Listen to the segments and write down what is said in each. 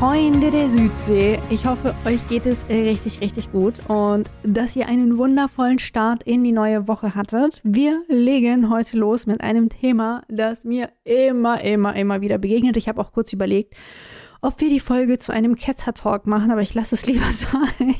Freunde der Südsee, ich hoffe, euch geht es richtig, richtig gut und dass ihr einen wundervollen Start in die neue Woche hattet. Wir legen heute los mit einem Thema, das mir immer, immer, immer wieder begegnet. Ich habe auch kurz überlegt, ob wir die Folge zu einem Ketzer-Talk machen, aber ich lasse es lieber sein.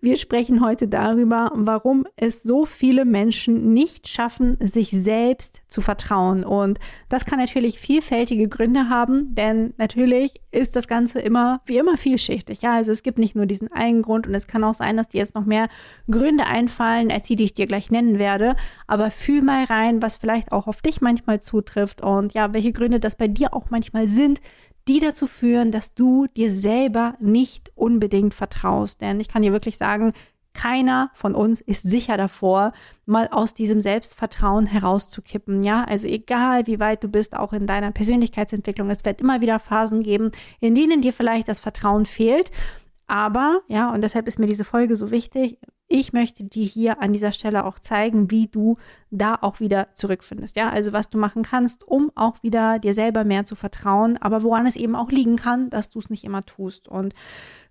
Wir sprechen heute darüber, warum es so viele Menschen nicht schaffen, sich selbst zu vertrauen. Und das kann natürlich vielfältige Gründe haben, denn natürlich ist das Ganze immer, wie immer, vielschichtig. Ja, also es gibt nicht nur diesen einen Grund und es kann auch sein, dass dir jetzt noch mehr Gründe einfallen, als die, die ich dir gleich nennen werde. Aber fühl mal rein, was vielleicht auch auf dich manchmal zutrifft und ja, welche Gründe das bei dir auch manchmal sind, die dazu führen, dass du dir selber nicht unbedingt vertraust. Denn ich kann dir wirklich sagen, keiner von uns ist sicher davor, mal aus diesem Selbstvertrauen herauszukippen. Ja, also egal wie weit du bist, auch in deiner Persönlichkeitsentwicklung, es wird immer wieder Phasen geben, in denen dir vielleicht das Vertrauen fehlt. Aber, ja, und deshalb ist mir diese Folge so wichtig, ich möchte dir hier an dieser Stelle auch zeigen, wie du da auch wieder zurückfindest. Ja, also was du machen kannst, um auch wieder dir selber mehr zu vertrauen, aber woran es eben auch liegen kann, dass du es nicht immer tust. Und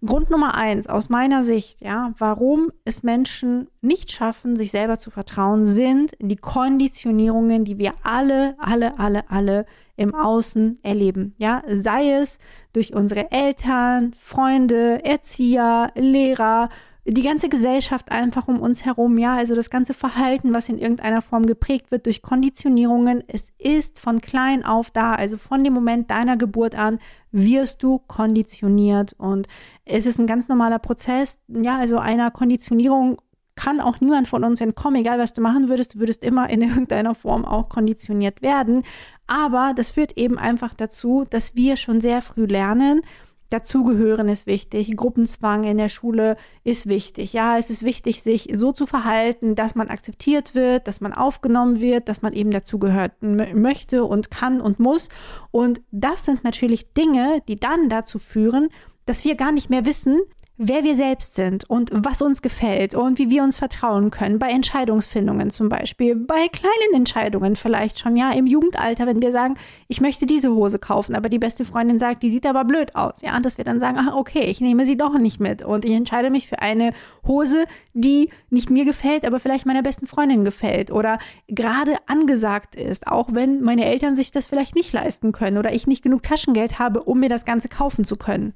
Grund Nummer eins aus meiner Sicht, ja, warum es Menschen nicht schaffen, sich selber zu vertrauen, sind die Konditionierungen, die wir alle, alle, alle, alle im Außen erleben. Ja, sei es durch unsere Eltern, Freunde, Erzieher, Lehrer, die ganze Gesellschaft einfach um uns herum, ja, also das ganze Verhalten, was in irgendeiner Form geprägt wird durch Konditionierungen, es ist von klein auf da, also von dem Moment deiner Geburt an wirst du konditioniert. Und es ist ein ganz normaler Prozess, ja, also einer Konditionierung kann auch niemand von uns entkommen, egal was du machen würdest, du würdest immer in irgendeiner Form auch konditioniert werden. Aber das führt eben einfach dazu, dass wir schon sehr früh lernen, Dazugehören ist wichtig, Gruppenzwang in der Schule ist wichtig. Ja, es ist wichtig, sich so zu verhalten, dass man akzeptiert wird, dass man aufgenommen wird, dass man eben dazugehört möchte und kann und muss. Und das sind natürlich Dinge, die dann dazu führen, dass wir gar nicht mehr wissen, wer wir selbst sind und was uns gefällt und wie wir uns vertrauen können. Bei Entscheidungsfindungen zum Beispiel, bei kleinen Entscheidungen vielleicht schon, ja, im Jugendalter, wenn wir sagen, ich möchte diese Hose kaufen, aber die beste Freundin sagt, die sieht aber blöd aus, ja, dass wir dann sagen, ach, okay, ich nehme sie doch nicht mit und ich entscheide mich für eine Hose, die nicht mir gefällt, aber vielleicht meiner besten Freundin gefällt oder gerade angesagt ist, auch wenn meine Eltern sich das vielleicht nicht leisten können oder ich nicht genug Taschengeld habe, um mir das Ganze kaufen zu können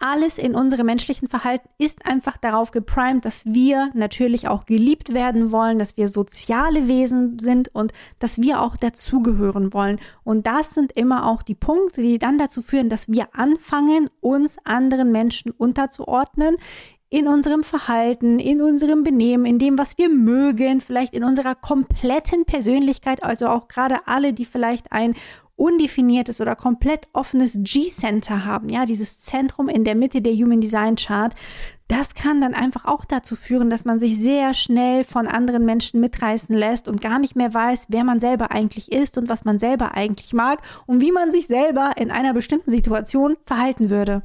alles in unserem menschlichen Verhalten ist einfach darauf geprimed, dass wir natürlich auch geliebt werden wollen, dass wir soziale Wesen sind und dass wir auch dazugehören wollen. Und das sind immer auch die Punkte, die dann dazu führen, dass wir anfangen, uns anderen Menschen unterzuordnen, in unserem Verhalten, in unserem Benehmen, in dem, was wir mögen, vielleicht in unserer kompletten Persönlichkeit, also auch gerade alle, die vielleicht ein undefiniertes oder komplett offenes G-Center haben, ja, dieses Zentrum in der Mitte der Human Design Chart, das kann dann einfach auch dazu führen, dass man sich sehr schnell von anderen Menschen mitreißen lässt und gar nicht mehr weiß, wer man selber eigentlich ist und was man selber eigentlich mag und wie man sich selber in einer bestimmten Situation verhalten würde.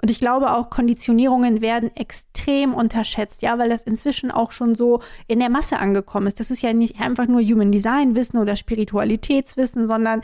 Und ich glaube auch, Konditionierungen werden extrem unterschätzt, ja, weil das inzwischen auch schon so in der Masse angekommen ist. Das ist ja nicht einfach nur Human Design Wissen oder Spiritualitätswissen, sondern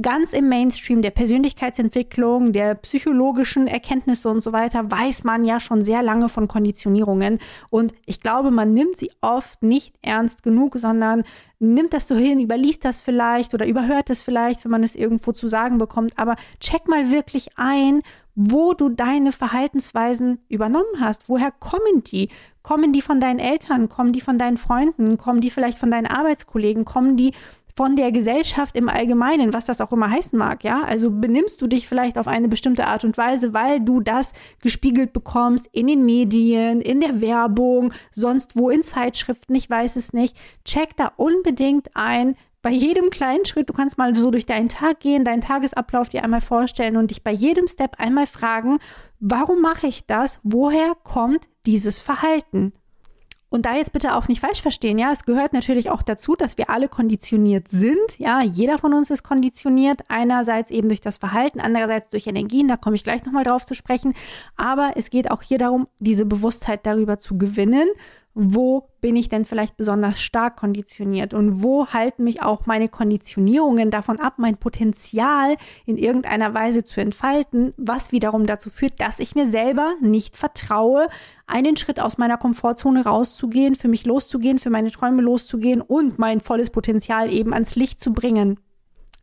ganz im Mainstream der Persönlichkeitsentwicklung, der psychologischen Erkenntnisse und so weiter, weiß man ja schon sehr lange von Konditionierungen. Und ich glaube, man nimmt sie oft nicht ernst genug, sondern nimmt das so hin, überliest das vielleicht oder überhört es vielleicht, wenn man es irgendwo zu sagen bekommt. Aber check mal wirklich ein, wo du deine Verhaltensweisen übernommen hast. Woher kommen die? Kommen die von deinen Eltern? Kommen die von deinen Freunden? Kommen die vielleicht von deinen Arbeitskollegen? Kommen die von der Gesellschaft im Allgemeinen, was das auch immer heißen mag, ja? Also benimmst du dich vielleicht auf eine bestimmte Art und Weise, weil du das gespiegelt bekommst in den Medien, in der Werbung, sonst wo in Zeitschriften, ich weiß es nicht. Check da unbedingt ein, bei jedem kleinen Schritt, du kannst mal so durch deinen Tag gehen, deinen Tagesablauf dir einmal vorstellen und dich bei jedem Step einmal fragen, warum mache ich das? Woher kommt dieses Verhalten? Und da jetzt bitte auch nicht falsch verstehen, ja, es gehört natürlich auch dazu, dass wir alle konditioniert sind. Ja, jeder von uns ist konditioniert, einerseits eben durch das Verhalten, andererseits durch Energien, da komme ich gleich nochmal drauf zu sprechen. Aber es geht auch hier darum, diese Bewusstheit darüber zu gewinnen wo bin ich denn vielleicht besonders stark konditioniert und wo halten mich auch meine Konditionierungen davon ab, mein Potenzial in irgendeiner Weise zu entfalten, was wiederum dazu führt, dass ich mir selber nicht vertraue, einen Schritt aus meiner Komfortzone rauszugehen, für mich loszugehen, für meine Träume loszugehen und mein volles Potenzial eben ans Licht zu bringen.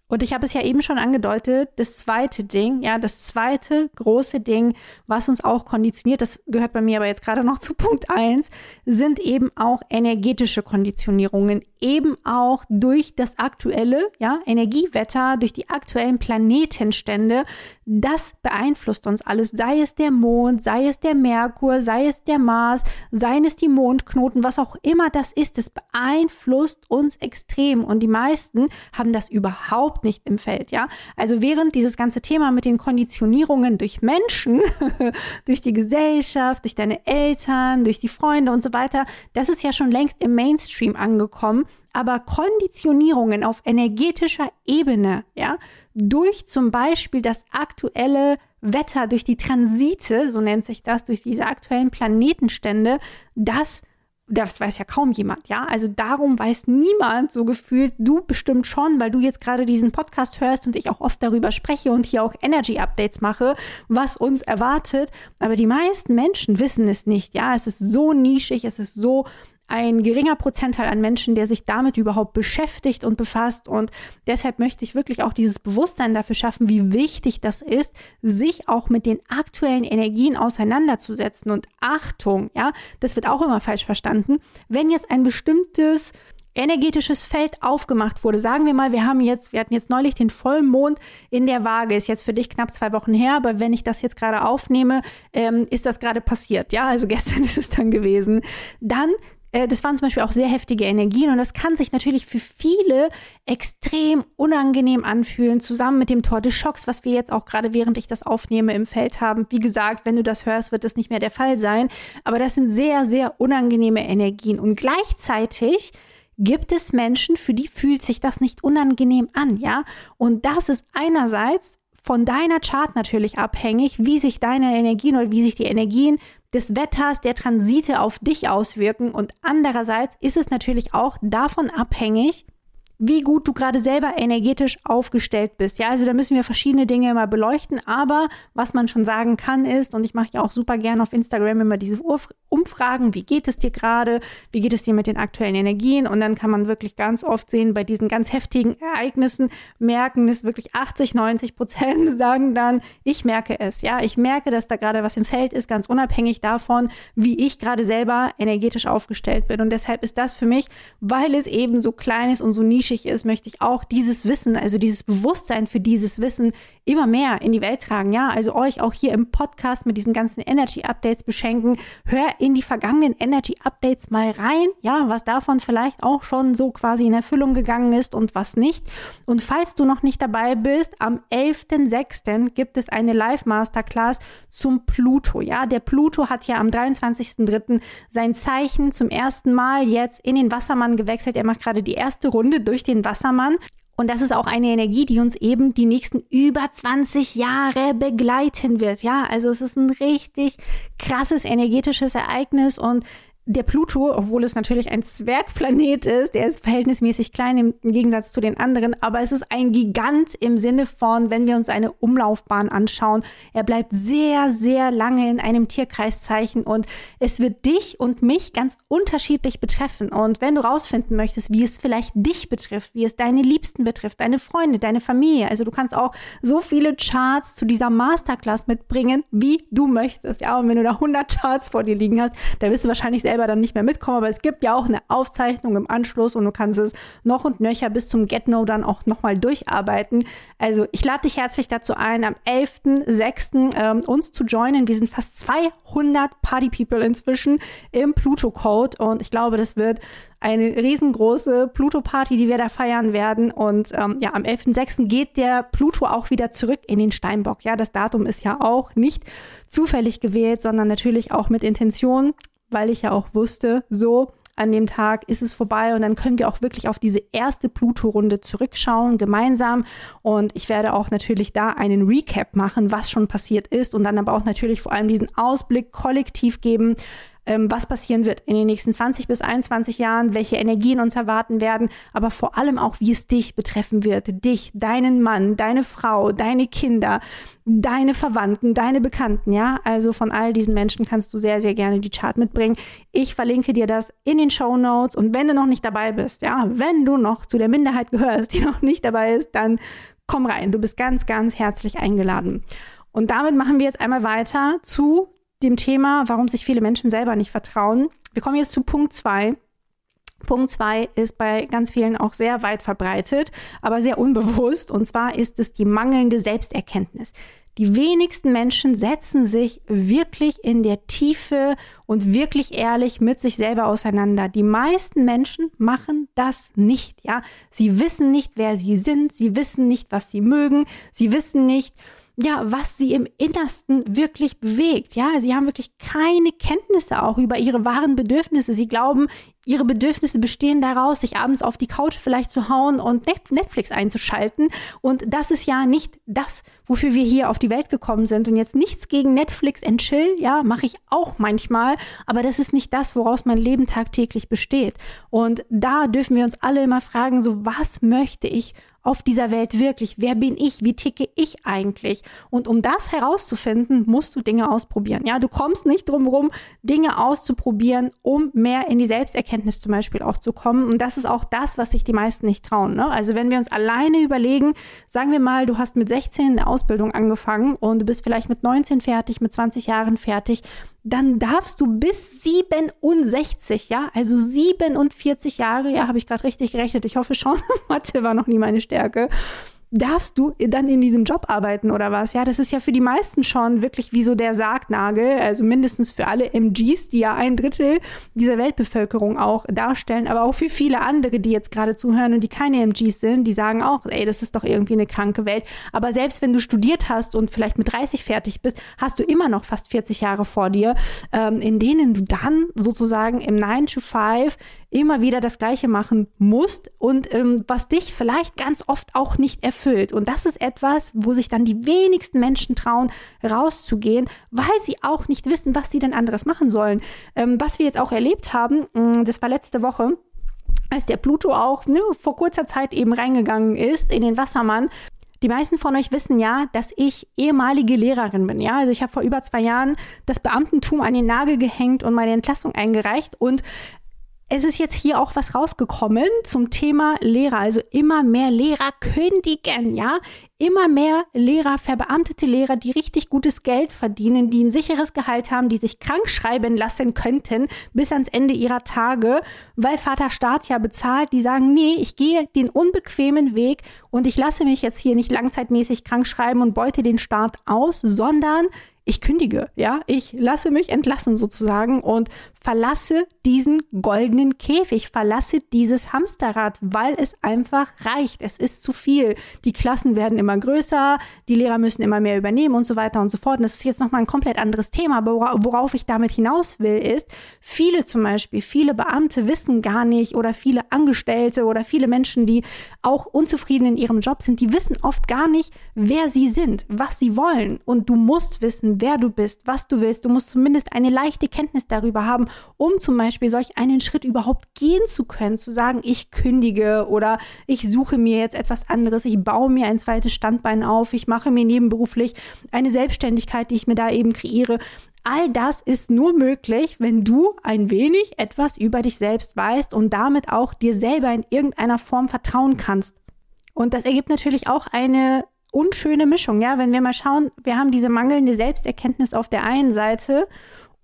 Und ich habe es ja eben schon angedeutet, das zweite Ding, ja, das zweite große Ding, was uns auch konditioniert, das gehört bei mir aber jetzt gerade noch zu Punkt eins, sind eben auch energetische Konditionierungen, eben auch durch das aktuelle, ja, Energiewetter, durch die aktuellen Planetenstände, das beeinflusst uns alles, sei es der Mond, sei es der Merkur, sei es der Mars, seien es die Mondknoten, was auch immer das ist, das beeinflusst uns extrem und die meisten haben das überhaupt nicht im Feld, ja. Also während dieses ganze Thema mit den Konditionierungen durch Menschen, durch die Gesellschaft, durch deine Eltern, durch die Freunde und so weiter, das ist ja schon längst im Mainstream angekommen. Aber Konditionierungen auf energetischer Ebene, ja, durch zum Beispiel das aktuelle Wetter, durch die Transite, so nennt sich das, durch diese aktuellen Planetenstände, das das weiß ja kaum jemand, ja. Also darum weiß niemand so gefühlt, du bestimmt schon, weil du jetzt gerade diesen Podcast hörst und ich auch oft darüber spreche und hier auch Energy Updates mache, was uns erwartet. Aber die meisten Menschen wissen es nicht, ja. Es ist so nischig, es ist so ein geringer Prozentteil an Menschen, der sich damit überhaupt beschäftigt und befasst. Und deshalb möchte ich wirklich auch dieses Bewusstsein dafür schaffen, wie wichtig das ist, sich auch mit den aktuellen Energien auseinanderzusetzen. Und Achtung, ja, das wird auch immer falsch verstanden. Wenn jetzt ein bestimmtes energetisches Feld aufgemacht wurde. Sagen wir mal, wir haben jetzt, wir hatten jetzt neulich den Vollmond in der Waage, ist jetzt für dich knapp zwei Wochen her, aber wenn ich das jetzt gerade aufnehme, ähm, ist das gerade passiert. Ja, also gestern ist es dann gewesen. Dann äh, das waren zum Beispiel auch sehr heftige Energien und das kann sich natürlich für viele extrem unangenehm anfühlen, zusammen mit dem Tor des Schocks, was wir jetzt auch gerade während ich das aufnehme im Feld haben. Wie gesagt, wenn du das hörst, wird das nicht mehr der Fall sein. Aber das sind sehr, sehr unangenehme Energien und gleichzeitig gibt es Menschen, für die fühlt sich das nicht unangenehm an, ja? Und das ist einerseits von deiner Chart natürlich abhängig, wie sich deine Energien oder wie sich die Energien des Wetters, der Transite auf dich auswirken. Und andererseits ist es natürlich auch davon abhängig, wie gut du gerade selber energetisch aufgestellt bist. Ja, also da müssen wir verschiedene Dinge mal beleuchten. Aber was man schon sagen kann ist, und ich mache ja auch super gerne auf Instagram immer diese Umfragen, wie geht es dir gerade, wie geht es dir mit den aktuellen Energien? Und dann kann man wirklich ganz oft sehen, bei diesen ganz heftigen Ereignissen merken es wirklich 80, 90 Prozent sagen dann, ich merke es. Ja, ich merke, dass da gerade was im Feld ist, ganz unabhängig davon, wie ich gerade selber energetisch aufgestellt bin. Und deshalb ist das für mich, weil es eben so klein ist und so nischig nischig ist, möchte ich auch dieses Wissen, also dieses Bewusstsein für dieses Wissen immer mehr in die Welt tragen. Ja, also euch auch hier im Podcast mit diesen ganzen Energy Updates beschenken. Hör in die vergangenen Energy Updates mal rein. Ja, was davon vielleicht auch schon so quasi in Erfüllung gegangen ist und was nicht. Und falls du noch nicht dabei bist, am 11.06. gibt es eine Live Masterclass zum Pluto. Ja, der Pluto hat ja am 23.03. sein Zeichen zum ersten Mal jetzt in den Wassermann gewechselt. Er macht gerade die erste Runde durch durch den Wassermann. Und das ist auch eine Energie, die uns eben die nächsten über 20 Jahre begleiten wird. Ja, also es ist ein richtig krasses energetisches Ereignis und der Pluto, obwohl es natürlich ein Zwergplanet ist, der ist verhältnismäßig klein im, Gegensatz zu den anderen, aber es ist ein Gigant im Sinne von, wenn wir uns eine Umlaufbahn anschauen, er bleibt sehr, sehr lange in einem Tierkreiszeichen und es wird dich und mich ganz unterschiedlich betreffen. Und wenn du rausfinden möchtest, wie es vielleicht dich betrifft, wie es deine Liebsten betrifft, deine Freunde, deine Familie, also du kannst auch so viele Charts zu dieser Masterclass mitbringen, wie du möchtest. Ja, und wenn du da 100 Charts vor dir liegen hast, da wirst du wahrscheinlich sehr selber dann nicht mehr mitkommen, aber es gibt ja auch eine Aufzeichnung im Anschluss und du kannst es noch und nöcher bis zum Get-No dann auch nochmal durcharbeiten. Also ich lade dich herzlich dazu ein, am 11.06. Ähm, uns zu joinen. Wir sind fast 200 Party-People inzwischen im Pluto-Code und ich glaube, das wird eine riesengroße Pluto-Party, die wir da feiern werden. Und ähm, ja, am 11.06. geht der Pluto auch wieder zurück in den Steinbock. Ja, das Datum ist ja auch nicht zufällig gewählt, sondern natürlich auch mit Intention, weil ich ja auch wusste, so an dem Tag ist es vorbei und dann können wir auch wirklich auf diese erste Pluto-Runde zurückschauen, gemeinsam. Und ich werde auch natürlich da einen Recap machen, was schon passiert ist und dann aber auch natürlich vor allem diesen Ausblick kollektiv geben, ähm, was passieren wird in den nächsten 20 bis 21 Jahren, welche Energien uns erwarten werden, aber vor allem auch, wie es dich betreffen wird. Dich, deinen Mann, deine Frau, deine Kinder, deine Verwandten, deine Bekannten, ja. Also von all diesen Menschen kannst du sehr, sehr gerne die Chart mitbringen. Ich verlinke dir das in den Show Notes und wenn du noch nicht dabei bist, ja, wenn du noch zu der Minderheit gehörst, die noch nicht dabei ist, dann komm rein. Du bist ganz, ganz herzlich eingeladen. Und damit machen wir jetzt einmal weiter zu dem Thema, warum sich viele Menschen selber nicht vertrauen. Wir kommen jetzt zu Punkt 2. Punkt 2 ist bei ganz vielen auch sehr weit verbreitet, aber sehr unbewusst. Und zwar ist es die mangelnde Selbsterkenntnis. Die wenigsten Menschen setzen sich wirklich in der Tiefe und wirklich ehrlich mit sich selber auseinander. Die meisten Menschen machen das nicht, ja. Sie wissen nicht, wer sie sind. Sie wissen nicht, was sie mögen. Sie wissen nicht, ja, was sie im Innersten wirklich bewegt. Ja, sie haben wirklich keine Kenntnisse auch über ihre wahren Bedürfnisse. Sie glauben, ihre Bedürfnisse bestehen daraus, sich abends auf die Couch vielleicht zu hauen und Netflix einzuschalten. Und das ist ja nicht das, wofür wir hier auf die Welt gekommen sind. Und jetzt nichts gegen Netflix and Chill, ja, mache ich auch manchmal. Aber das ist nicht das, woraus mein Leben tagtäglich besteht. Und da dürfen wir uns alle immer fragen, so was möchte ich auf dieser Welt wirklich? Wer bin ich? Wie ticke ich eigentlich? Und um das herauszufinden, musst du Dinge ausprobieren. Ja, du kommst nicht drum rum, Dinge auszuprobieren, um mehr in die Selbsterkenntnis zum Beispiel auch zu kommen. Und das ist auch das, was sich die meisten nicht trauen. Ne? Also wenn wir uns alleine überlegen, sagen wir mal, du hast mit 16 eine Ausbildung angefangen und du bist vielleicht mit 19 fertig, mit 20 Jahren fertig dann darfst du bis 67, ja, also 47 Jahre, ja, habe ich gerade richtig gerechnet. Ich hoffe schon, Mathe war noch nie meine Stärke darfst du dann in diesem Job arbeiten oder was? Ja, das ist ja für die meisten schon wirklich wie so der Sargnagel, also mindestens für alle MGs, die ja ein Drittel dieser Weltbevölkerung auch darstellen, aber auch für viele andere, die jetzt gerade zuhören und die keine MGs sind, die sagen auch, ey, das ist doch irgendwie eine kranke Welt. Aber selbst wenn du studiert hast und vielleicht mit 30 fertig bist, hast du immer noch fast 40 Jahre vor dir, ähm, in denen du dann sozusagen im 9 to 5 immer wieder das Gleiche machen musst und ähm, was dich vielleicht ganz oft auch nicht erfüllt. Und das ist etwas, wo sich dann die wenigsten Menschen trauen, rauszugehen, weil sie auch nicht wissen, was sie denn anderes machen sollen. Ähm, was wir jetzt auch erlebt haben, mm, das war letzte Woche, als der Pluto auch ne, vor kurzer Zeit eben reingegangen ist in den Wassermann. Die meisten von euch wissen ja, dass ich ehemalige Lehrerin bin. Ja, also ich habe vor über zwei Jahren das Beamtentum an den Nagel gehängt und meine Entlassung eingereicht. Und es ist jetzt hier auch was rausgekommen zum Thema Lehrer. Also immer mehr Lehrer kündigen, ja. Immer mehr Lehrer, verbeamtete Lehrer, die richtig gutes Geld verdienen, die ein sicheres Gehalt haben, die sich krank schreiben lassen könnten bis ans Ende ihrer Tage, weil Vater Staat ja bezahlt, die sagen, nee, ich gehe den unbequemen Weg und ich lasse mich jetzt hier nicht langzeitmäßig krank schreiben und beute den Staat aus, sondern ich kündige, ja, ich lasse mich entlassen sozusagen und verlasse diesen goldenen Käfig, verlasse dieses Hamsterrad, weil es einfach reicht. Es ist zu viel. Die Klassen werden immer größer, die Lehrer müssen immer mehr übernehmen und so weiter und so fort. Und das ist jetzt nochmal ein komplett anderes Thema, aber worauf ich damit hinaus will, ist, viele zum Beispiel, viele Beamte wissen gar nicht oder viele Angestellte oder viele Menschen, die auch unzufrieden in ihrem Job sind, die wissen oft gar nicht, wer sie sind, was sie wollen. Und du musst wissen, wer du bist, was du willst. Du musst zumindest eine leichte Kenntnis darüber haben, um zum Beispiel solch einen Schritt überhaupt gehen zu können, zu sagen, ich kündige oder ich suche mir jetzt etwas anderes, ich baue mir ein zweites Standbein auf, ich mache mir nebenberuflich eine Selbstständigkeit, die ich mir da eben kreiere. All das ist nur möglich, wenn du ein wenig etwas über dich selbst weißt und damit auch dir selber in irgendeiner Form vertrauen kannst. Und das ergibt natürlich auch eine unschöne Mischung, ja, wenn wir mal schauen, wir haben diese mangelnde Selbsterkenntnis auf der einen Seite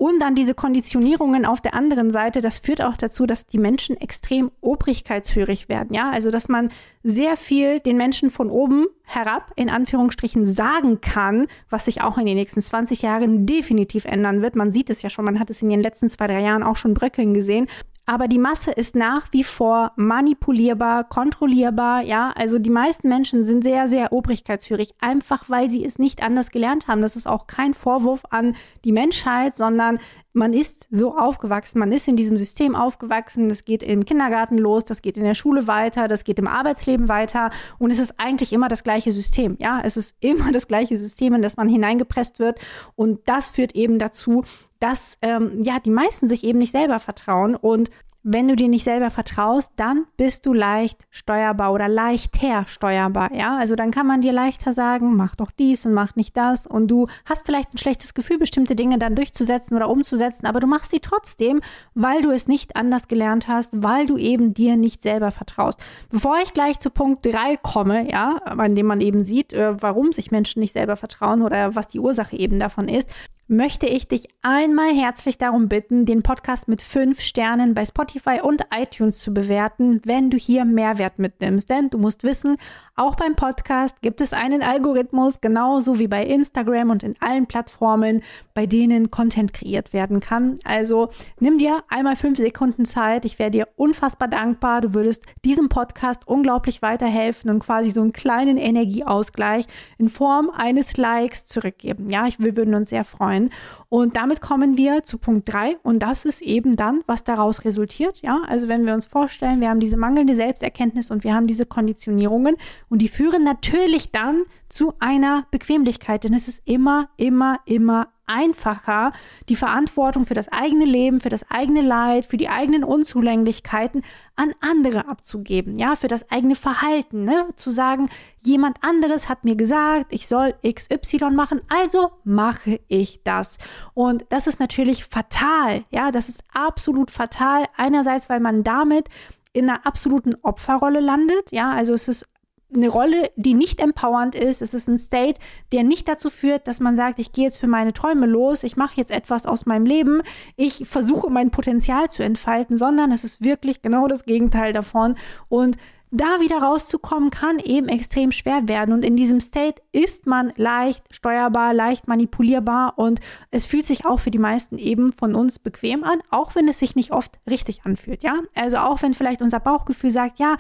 Und dann diese Konditionierungen auf der anderen Seite, das führt auch dazu, dass die Menschen extrem obrigkeitshörig werden. Ja, also dass man sehr viel den Menschen von oben herab in Anführungsstrichen sagen kann, was sich auch in den nächsten 20 Jahren definitiv ändern wird. Man sieht es ja schon, man hat es in den letzten zwei, drei Jahren auch schon bröckeln gesehen. Aber die Masse ist nach wie vor manipulierbar, kontrollierbar. Ja, also die meisten Menschen sind sehr, sehr obrigkeitshörig, einfach weil sie es nicht anders gelernt haben. Das ist auch kein Vorwurf an die Menschheit, sondern man ist so aufgewachsen, man ist in diesem System aufgewachsen. Das geht im Kindergarten los, das geht in der Schule weiter, das geht im Arbeitsleben weiter. Und es ist eigentlich immer das gleiche System. Ja, es ist immer das gleiche System, in das man hineingepresst wird. Und das führt eben dazu, dass ähm, ja die meisten sich eben nicht selber vertrauen und wenn du dir nicht selber vertraust, dann bist du leicht steuerbar oder leichter steuerbar, ja? Also dann kann man dir leichter sagen, mach doch dies und mach nicht das und du hast vielleicht ein schlechtes Gefühl, bestimmte Dinge dann durchzusetzen oder umzusetzen, aber du machst sie trotzdem, weil du es nicht anders gelernt hast, weil du eben dir nicht selber vertraust. Bevor ich gleich zu Punkt 3 komme, ja, an dem man eben sieht, äh, warum sich Menschen nicht selber vertrauen oder was die Ursache eben davon ist, möchte ich dich einmal herzlich darum bitten, den Podcast mit fünf Sternen bei Spotify und iTunes zu bewerten, wenn du hier Mehrwert mitnimmst. Denn du musst wissen, auch beim Podcast gibt es einen Algorithmus, genauso wie bei Instagram und in allen Plattformen, bei denen Content kreiert werden kann. Also nimm dir einmal fünf Sekunden Zeit. Ich wäre dir unfassbar dankbar. Du würdest diesem Podcast unglaublich weiterhelfen und quasi so einen kleinen Energieausgleich in Form eines Likes zurückgeben. Ja, ich, wir würden uns sehr freuen sein. Und damit kommen wir zu Punkt 3 und das ist eben dann, was daraus resultiert. Ja, also wenn wir uns vorstellen, wir haben diese mangelnde Selbsterkenntnis und wir haben diese Konditionierungen und die führen natürlich dann zu einer Bequemlichkeit, denn es ist immer, immer, immer einfacher, die Verantwortung für das eigene Leben, für das eigene Leid, für die eigenen Unzulänglichkeiten an andere abzugeben, ja, für das eigene Verhalten, ne? zu sagen, jemand anderes hat mir gesagt, ich soll XY machen, also mache ich das. Und das ist natürlich fatal, ja, das ist absolut fatal. Einerseits, weil man damit in einer absoluten Opferrolle landet, ja, also es ist eine Rolle, die nicht empowernd ist. Es ist ein State, der nicht dazu führt, dass man sagt, ich gehe jetzt für meine Träume los, ich mache jetzt etwas aus meinem Leben, ich versuche mein Potenzial zu entfalten, sondern es ist wirklich genau das Gegenteil davon. Und da wieder rauszukommen, kann eben extrem schwer werden. Und in diesem State ist man leicht steuerbar, leicht manipulierbar und es fühlt sich auch für die meisten eben von uns bequem an, auch wenn es sich nicht oft richtig anfühlt, ja. Also auch wenn vielleicht unser Bauchgefühl sagt, ja,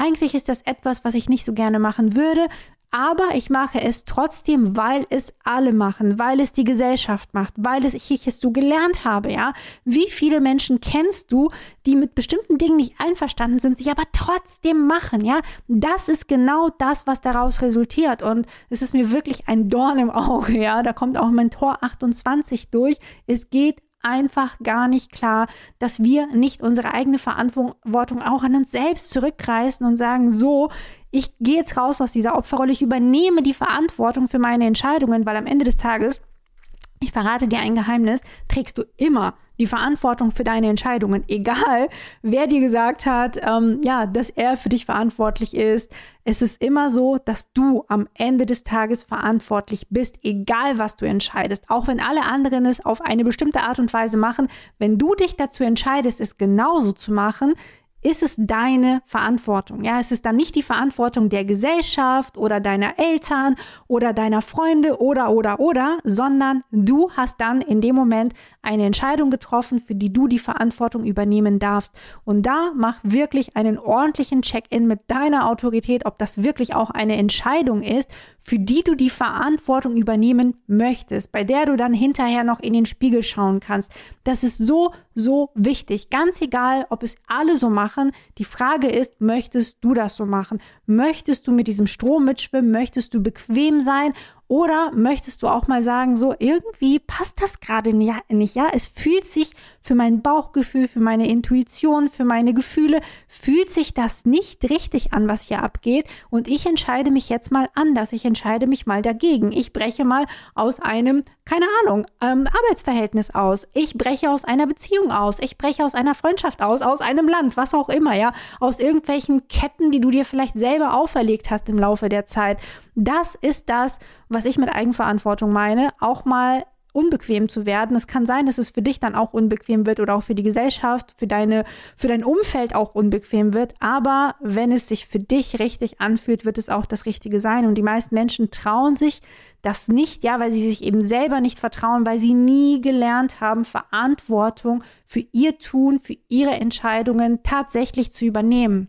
eigentlich ist das etwas, was ich nicht so gerne machen würde, aber ich mache es trotzdem, weil es alle machen, weil es die Gesellschaft macht, weil es, ich es so gelernt habe, ja. Wie viele Menschen kennst du, die mit bestimmten Dingen nicht einverstanden sind, sich aber trotzdem machen, ja? Das ist genau das, was daraus resultiert und es ist mir wirklich ein Dorn im Auge, ja. Da kommt auch mein Tor 28 durch. Es geht einfach gar nicht klar, dass wir nicht unsere eigene Verantwortung auch an uns selbst zurückreißen und sagen, so, ich gehe jetzt raus aus dieser Opferrolle, ich übernehme die Verantwortung für meine Entscheidungen, weil am Ende des Tages, ich verrate dir ein Geheimnis, trägst du immer die Verantwortung für deine Entscheidungen, egal wer dir gesagt hat, ähm, ja, dass er für dich verantwortlich ist. Es ist immer so, dass du am Ende des Tages verantwortlich bist, egal was du entscheidest. Auch wenn alle anderen es auf eine bestimmte Art und Weise machen, wenn du dich dazu entscheidest, es genauso zu machen, ist es deine Verantwortung. Ja, es ist dann nicht die Verantwortung der Gesellschaft oder deiner Eltern oder deiner Freunde oder, oder, oder, sondern du hast dann in dem Moment eine Entscheidung getroffen, für die du die Verantwortung übernehmen darfst. Und da mach wirklich einen ordentlichen Check-in mit deiner Autorität, ob das wirklich auch eine Entscheidung ist, für die du die Verantwortung übernehmen möchtest, bei der du dann hinterher noch in den Spiegel schauen kannst. Das ist so, so wichtig. Ganz egal, ob es alle so machen. Die Frage ist, möchtest du das so machen? Möchtest du mit diesem Strom mitschwimmen? Möchtest du bequem sein? Oder möchtest du auch mal sagen, so irgendwie passt das gerade nicht, ja? Es fühlt sich für mein Bauchgefühl, für meine Intuition, für meine Gefühle, fühlt sich das nicht richtig an, was hier abgeht. Und ich entscheide mich jetzt mal anders. Ich entscheide mich mal dagegen. Ich breche mal aus einem, keine Ahnung, ähm, Arbeitsverhältnis aus. Ich breche aus einer Beziehung aus. Ich breche aus einer Freundschaft aus, aus einem Land, was auch immer, ja? Aus irgendwelchen Ketten, die du dir vielleicht selber auferlegt hast im Laufe der Zeit. Das ist das, was ich mit Eigenverantwortung meine. Auch mal unbequem zu werden. Es kann sein, dass es für dich dann auch unbequem wird oder auch für die Gesellschaft, für deine, für dein Umfeld auch unbequem wird. Aber wenn es sich für dich richtig anfühlt, wird es auch das Richtige sein. Und die meisten Menschen trauen sich das nicht, ja, weil sie sich eben selber nicht vertrauen, weil sie nie gelernt haben, Verantwortung für ihr Tun, für ihre Entscheidungen tatsächlich zu übernehmen.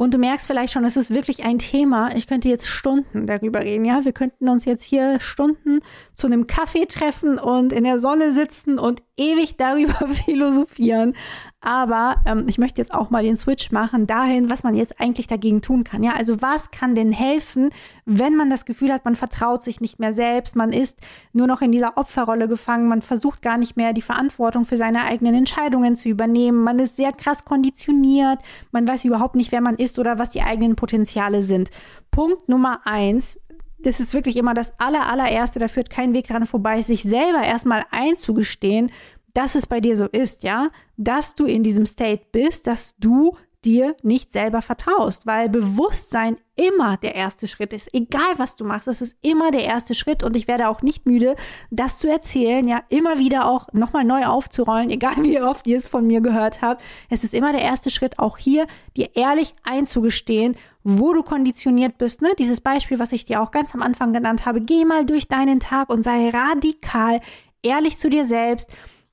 Und du merkst vielleicht schon, es ist wirklich ein Thema. Ich könnte jetzt Stunden darüber reden, ja. Wir könnten uns jetzt hier Stunden zu einem Kaffee treffen und in der Sonne sitzen und ewig darüber philosophieren. Aber ähm, ich möchte jetzt auch mal den Switch machen dahin, was man jetzt eigentlich dagegen tun kann. Ja, also was kann denn helfen, wenn man das Gefühl hat, man vertraut sich nicht mehr selbst, man ist nur noch in dieser Opferrolle gefangen, man versucht gar nicht mehr die Verantwortung für seine eigenen Entscheidungen zu übernehmen, man ist sehr krass konditioniert, man weiß überhaupt nicht, wer man ist oder was die eigenen Potenziale sind. Punkt Nummer eins, das ist wirklich immer das aller, allererste, da führt kein Weg dran vorbei, sich selber erstmal einzugestehen, dass es bei dir so ist, ja, dass du in diesem State bist, dass du dir nicht selber vertraust, weil Bewusstsein immer der erste Schritt ist. Egal was du machst, es ist immer der erste Schritt und ich werde auch nicht müde, das zu erzählen, ja, immer wieder auch nochmal neu aufzurollen, egal wie oft ihr es von mir gehört habt. Es ist immer der erste Schritt, auch hier dir ehrlich einzugestehen, wo du konditioniert bist. Ne? Dieses Beispiel, was ich dir auch ganz am Anfang genannt habe, geh mal durch deinen Tag und sei radikal ehrlich zu dir selbst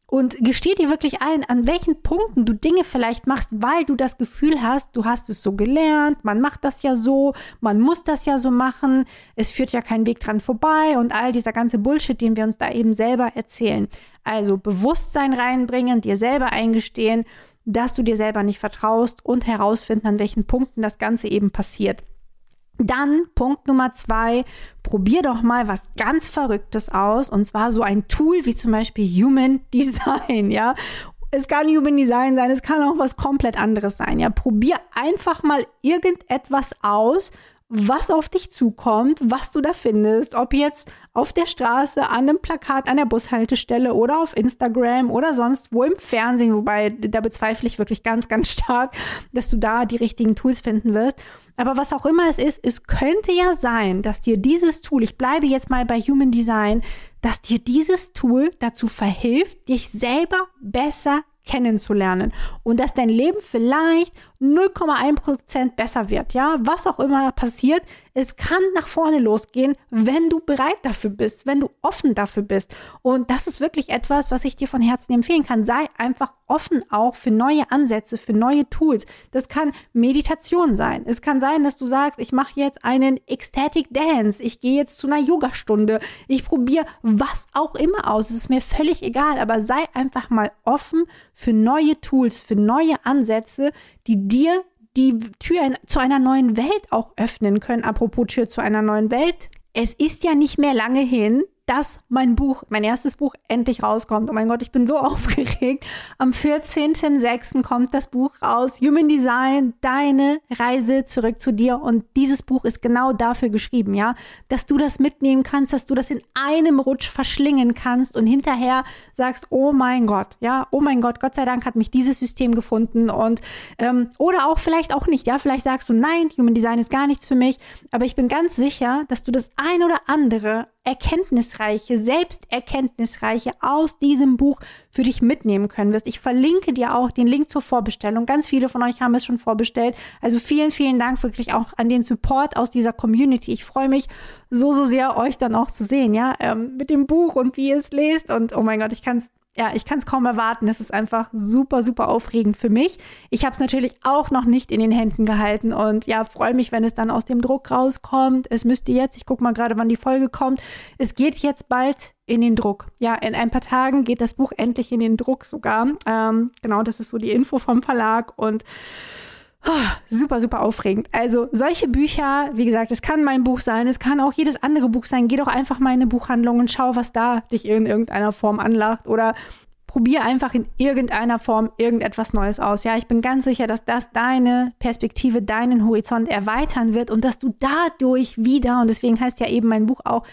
und gesteh dir wirklich ein, an welchen Punkten du Dinge vielleicht machst, weil du das Gefühl hast, du hast es so gelernt, man macht das ja so, man muss das ja so machen, es führt ja kein Weg dran vorbei und all dieser ganze Bullshit, den wir uns da eben selber erzählen. Also Bewusstsein reinbringen, dir selber eingestehen, dass du dir selber nicht vertraust und herausfinden, an welchen Punkten das Ganze eben passiert. Dann Punkt Nummer zwei, probier doch mal was ganz Verrücktes aus und zwar so ein Tool wie zum Beispiel Human Design, ja. Es kann Human Design sein, es kann auch was komplett anderes sein, ja. Probier einfach mal irgendetwas aus, was auf dich zukommt, was du da findest, ob jetzt auf der Straße, an einem Plakat, an der Bushaltestelle oder auf Instagram oder sonst wo im Fernsehen, wobei da bezweifle ich wirklich ganz, ganz stark, dass du da die richtigen Tools finden wirst. Aber was auch immer es ist, es könnte ja sein, dass dir dieses Tool, ich bleibe jetzt mal bei Human Design, dass dir dieses Tool dazu verhilft, dich selber besser kennenzulernen und dass dein Leben vielleicht 0,1% besser wird, ja, was auch immer passiert, es kann nach vorne losgehen, wenn du bereit dafür bist, wenn du offen dafür bist. Und das ist wirklich etwas, was ich dir von Herzen empfehlen kann. Sei einfach offen auch für neue Ansätze, für neue Tools. Das kann Meditation sein. Es kann sein, dass du sagst, ich mache jetzt einen Ecstatic Dance, ich gehe jetzt zu einer Yogastunde, ich probiere was auch immer aus. Es ist mir völlig egal, aber sei einfach mal offen für neue Tools, für neue Ansätze, die dir die Tür zu einer neuen Welt auch öffnen können. Apropos Tür zu einer neuen Welt. Es ist ja nicht mehr lange hin, dass mein Buch, mein erstes Buch endlich rauskommt. Oh mein Gott, ich bin so aufgeregt. Am 14.06. kommt das Buch raus. Human Design, deine Reise zurück zu dir. Und dieses Buch ist genau dafür geschrieben, ja, dass du das mitnehmen kannst, dass du das in einem Rutsch verschlingen kannst und hinterher sagst, oh mein Gott, ja, oh mein Gott, Gott sei Dank hat mich dieses System gefunden und ähm, oder auch vielleicht auch nicht, ja, vielleicht sagst du, nein, Human Design ist gar nichts für mich, aber ich bin ganz sicher, dass du das ein oder andere erkenntnisreiche, selbsterkenntnisreiche aus diesem Buch für dich mitnehmen können wirst. Ich verlinke dir auch den Link zur Vorbestellung. Ganz viele von euch haben es schon vorbestellt. Also vielen, vielen Dank wirklich auch an den Support aus dieser Community. Ich freue mich so, so sehr, euch dann auch zu sehen, ja, ähm, mit dem Buch und wie ihr es lest. Und oh mein Gott, ich kann es ja, ich kann es kaum erwarten. Das ist einfach super, super aufregend für mich. Ich habe es natürlich auch noch nicht in den Händen gehalten und ja, freue mich, wenn es dann aus dem Druck rauskommt. Es müsste jetzt, ich gucke mal gerade, wann die Folge kommt. Es geht jetzt bald in den Druck. Ja, in ein paar Tagen geht das Buch endlich in den Druck sogar. Ähm, genau, das ist so die Info vom Verlag und super, super aufregend. Also solche Bücher, wie gesagt, es kann mein Buch sein, es kann auch jedes andere Buch sein. Geh doch einfach mal in eine Buchhandlung und schau, was da dich in irgendeiner Form anlacht oder probier einfach in irgendeiner Form irgendetwas Neues aus. Ja, ich bin ganz sicher, dass das deine Perspektive, deinen Horizont erweitern wird und dass du dadurch wieder, und deswegen heißt ja eben mein Buch auch,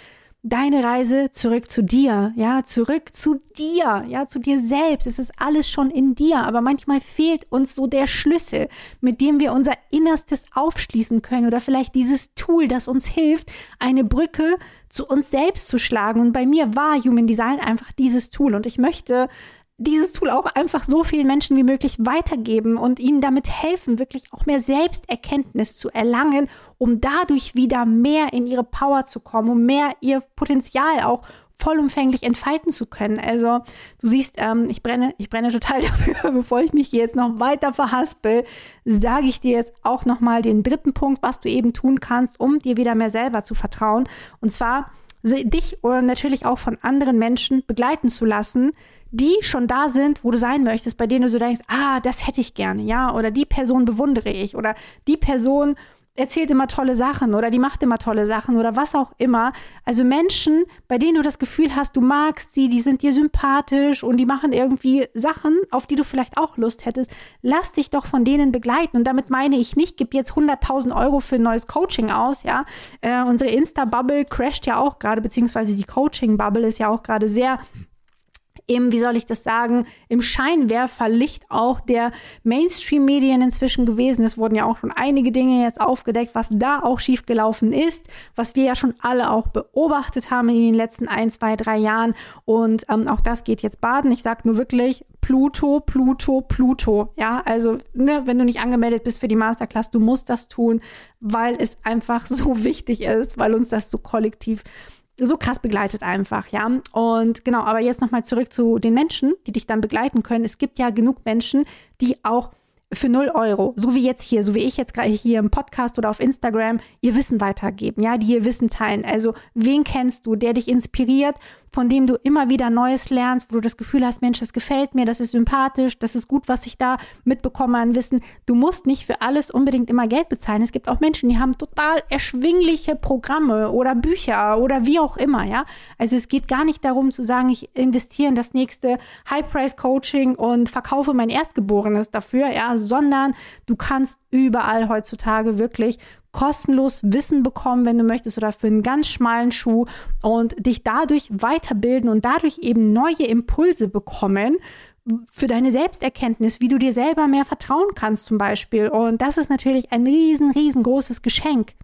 deine Reise zurück zu dir, ja, zurück zu dir, ja, zu dir selbst. Es ist alles schon in dir, aber manchmal fehlt uns so der Schlüssel, mit dem wir unser Innerstes aufschließen können oder vielleicht dieses Tool, das uns hilft, eine Brücke zu uns selbst zu schlagen. Und bei mir war Human Design einfach dieses Tool und ich möchte dieses Tool auch einfach so vielen Menschen wie möglich weitergeben und ihnen damit helfen, wirklich auch mehr Selbsterkenntnis zu erlangen, um dadurch wieder mehr in ihre Power zu kommen, um mehr ihr Potenzial auch vollumfänglich entfalten zu können. Also du siehst, ähm, ich brenne, ich brenne total dafür, bevor ich mich hier jetzt noch weiter verhaspel, sage ich dir jetzt auch nochmal den dritten Punkt, was du eben tun kannst, um dir wieder mehr selber zu vertrauen. Und zwar dich oder natürlich auch von anderen Menschen begleiten zu lassen, die schon da sind, wo du sein möchtest, bei denen du so denkst, ah, das hätte ich gerne, ja, oder die Person bewundere ich oder die Person erzählt immer tolle Sachen oder die macht immer tolle Sachen oder was auch immer. Also Menschen, bei denen du das Gefühl hast, du magst sie, die sind dir sympathisch und die machen irgendwie Sachen, auf die du vielleicht auch Lust hättest, lass dich doch von denen begleiten. Und damit meine ich nicht, gib jetzt 100.000 Euro für ein neues Coaching aus, ja. Äh, unsere Insta-Bubble crasht ja auch gerade, beziehungsweise die Coaching-Bubble ist ja auch gerade sehr im, wie soll ich das sagen, im Scheinwerferlicht auch der Mainstream-Medien inzwischen gewesen. Es wurden ja auch schon einige Dinge jetzt aufgedeckt, was da auch schiefgelaufen ist, was wir ja schon alle auch beobachtet haben in den letzten ein, zwei, drei Jahren. Und ähm, auch das geht jetzt baden. Ich sage nur wirklich Pluto, Pluto, Pluto. Ja, also ne, wenn du nicht angemeldet bist für die Masterclass, du musst das tun, weil es einfach so wichtig ist, weil uns das so kollektiv so krass begleitet einfach, ja. Und genau, aber jetzt nochmal zurück zu den Menschen, die dich dann begleiten können. Es gibt ja genug Menschen, die auch für 0 Euro, so wie jetzt hier, so wie ich jetzt gerade hier im Podcast oder auf Instagram, ihr Wissen weitergeben, ja, die ihr Wissen teilen. Also, wen kennst du, der dich inspiriert, von dem du immer wieder Neues lernst, wo du das Gefühl hast, Mensch, das gefällt mir, das ist sympathisch, das ist gut, was ich da mitbekomme an Wissen. Du musst nicht für alles unbedingt immer Geld bezahlen. Es gibt auch Menschen, die haben total erschwingliche Programme oder Bücher oder wie auch immer, ja. Also es geht gar nicht darum zu sagen, ich investiere in das nächste High-Price-Coaching und verkaufe mein Erstgeborenes dafür, ja, sondern du kannst überall heutzutage wirklich kostenlos Wissen bekommen, wenn du möchtest, oder für einen ganz schmalen Schuh und dich dadurch weiterbilden und dadurch eben neue Impulse bekommen für deine Selbsterkenntnis, wie du dir selber mehr vertrauen kannst zum Beispiel. Und das ist natürlich ein riesen, riesengroßes Geschenk.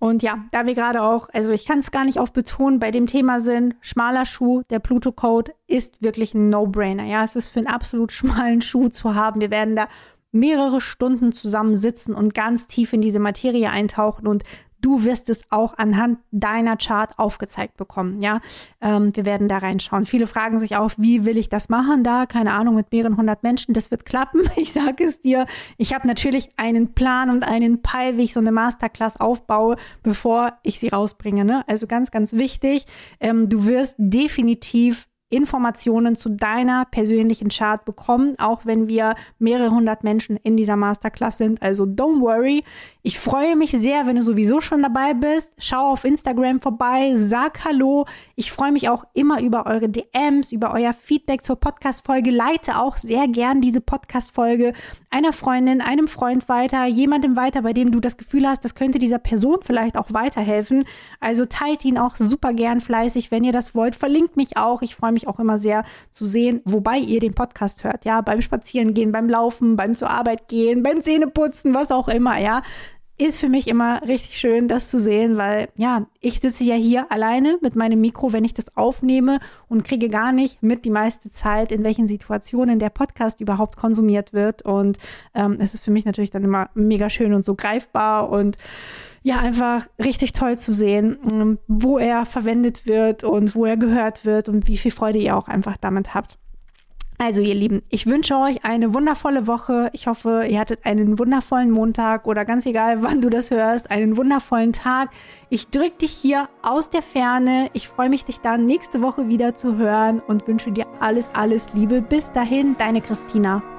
Und ja, da wir gerade auch, also ich kann es gar nicht oft betonen, bei dem Thema sind, schmaler Schuh, der Pluto-Code ist wirklich ein No-Brainer. Ja, es ist für einen absolut schmalen Schuh zu haben. Wir werden da mehrere Stunden zusammen sitzen und ganz tief in diese Materie eintauchen und du wirst es auch anhand deiner Chart aufgezeigt bekommen. Ja, ähm, wir werden da reinschauen. Viele fragen sich auch, wie will ich das machen? Da, keine Ahnung, mit mehreren hundert Menschen. Das wird klappen. Ich sage es dir. Ich habe natürlich einen Plan und einen Peil, wie ich so eine Masterclass aufbaue, bevor ich sie rausbringe. Ne? Also ganz, ganz wichtig. Ähm, du wirst definitiv Informationen zu deiner persönlichen Chart bekommen, auch wenn wir mehrere hundert Menschen in dieser Masterclass sind. Also don't worry. Ich freue mich sehr, wenn du sowieso schon dabei bist. Schau auf Instagram vorbei, sag Hallo. Ich freue mich auch immer über eure DMs, über euer Feedback zur Podcast-Folge. Leite auch sehr gern diese Podcast-Folge einer Freundin, einem Freund weiter, jemandem weiter, bei dem du das Gefühl hast, das könnte dieser Person vielleicht auch weiterhelfen. Also teilt ihn auch super gern fleißig, wenn ihr das wollt. Verlinkt mich auch. Ich freue mich mich auch immer sehr zu sehen, wobei ihr den Podcast hört, ja, beim Spazierengehen, beim Laufen, beim zur Arbeit gehen, beim Zähneputzen, was auch immer, ja ist für mich immer richtig schön, das zu sehen, weil ja, ich sitze ja hier alleine mit meinem Mikro, wenn ich das aufnehme und kriege gar nicht mit die meiste Zeit, in welchen Situationen der Podcast überhaupt konsumiert wird. Und ähm, es ist für mich natürlich dann immer mega schön und so greifbar und ja, einfach richtig toll zu sehen, ähm, wo er verwendet wird und wo er gehört wird und wie viel Freude ihr auch einfach damit habt. Also ihr Lieben, ich wünsche euch eine wundervolle Woche. Ich hoffe, ihr hattet einen wundervollen Montag oder ganz egal, wann du das hörst, einen wundervollen Tag. Ich drücke dich hier aus der Ferne. Ich freue mich, dich dann nächste Woche wieder zu hören und wünsche dir alles, alles Liebe. Bis dahin, deine Christina.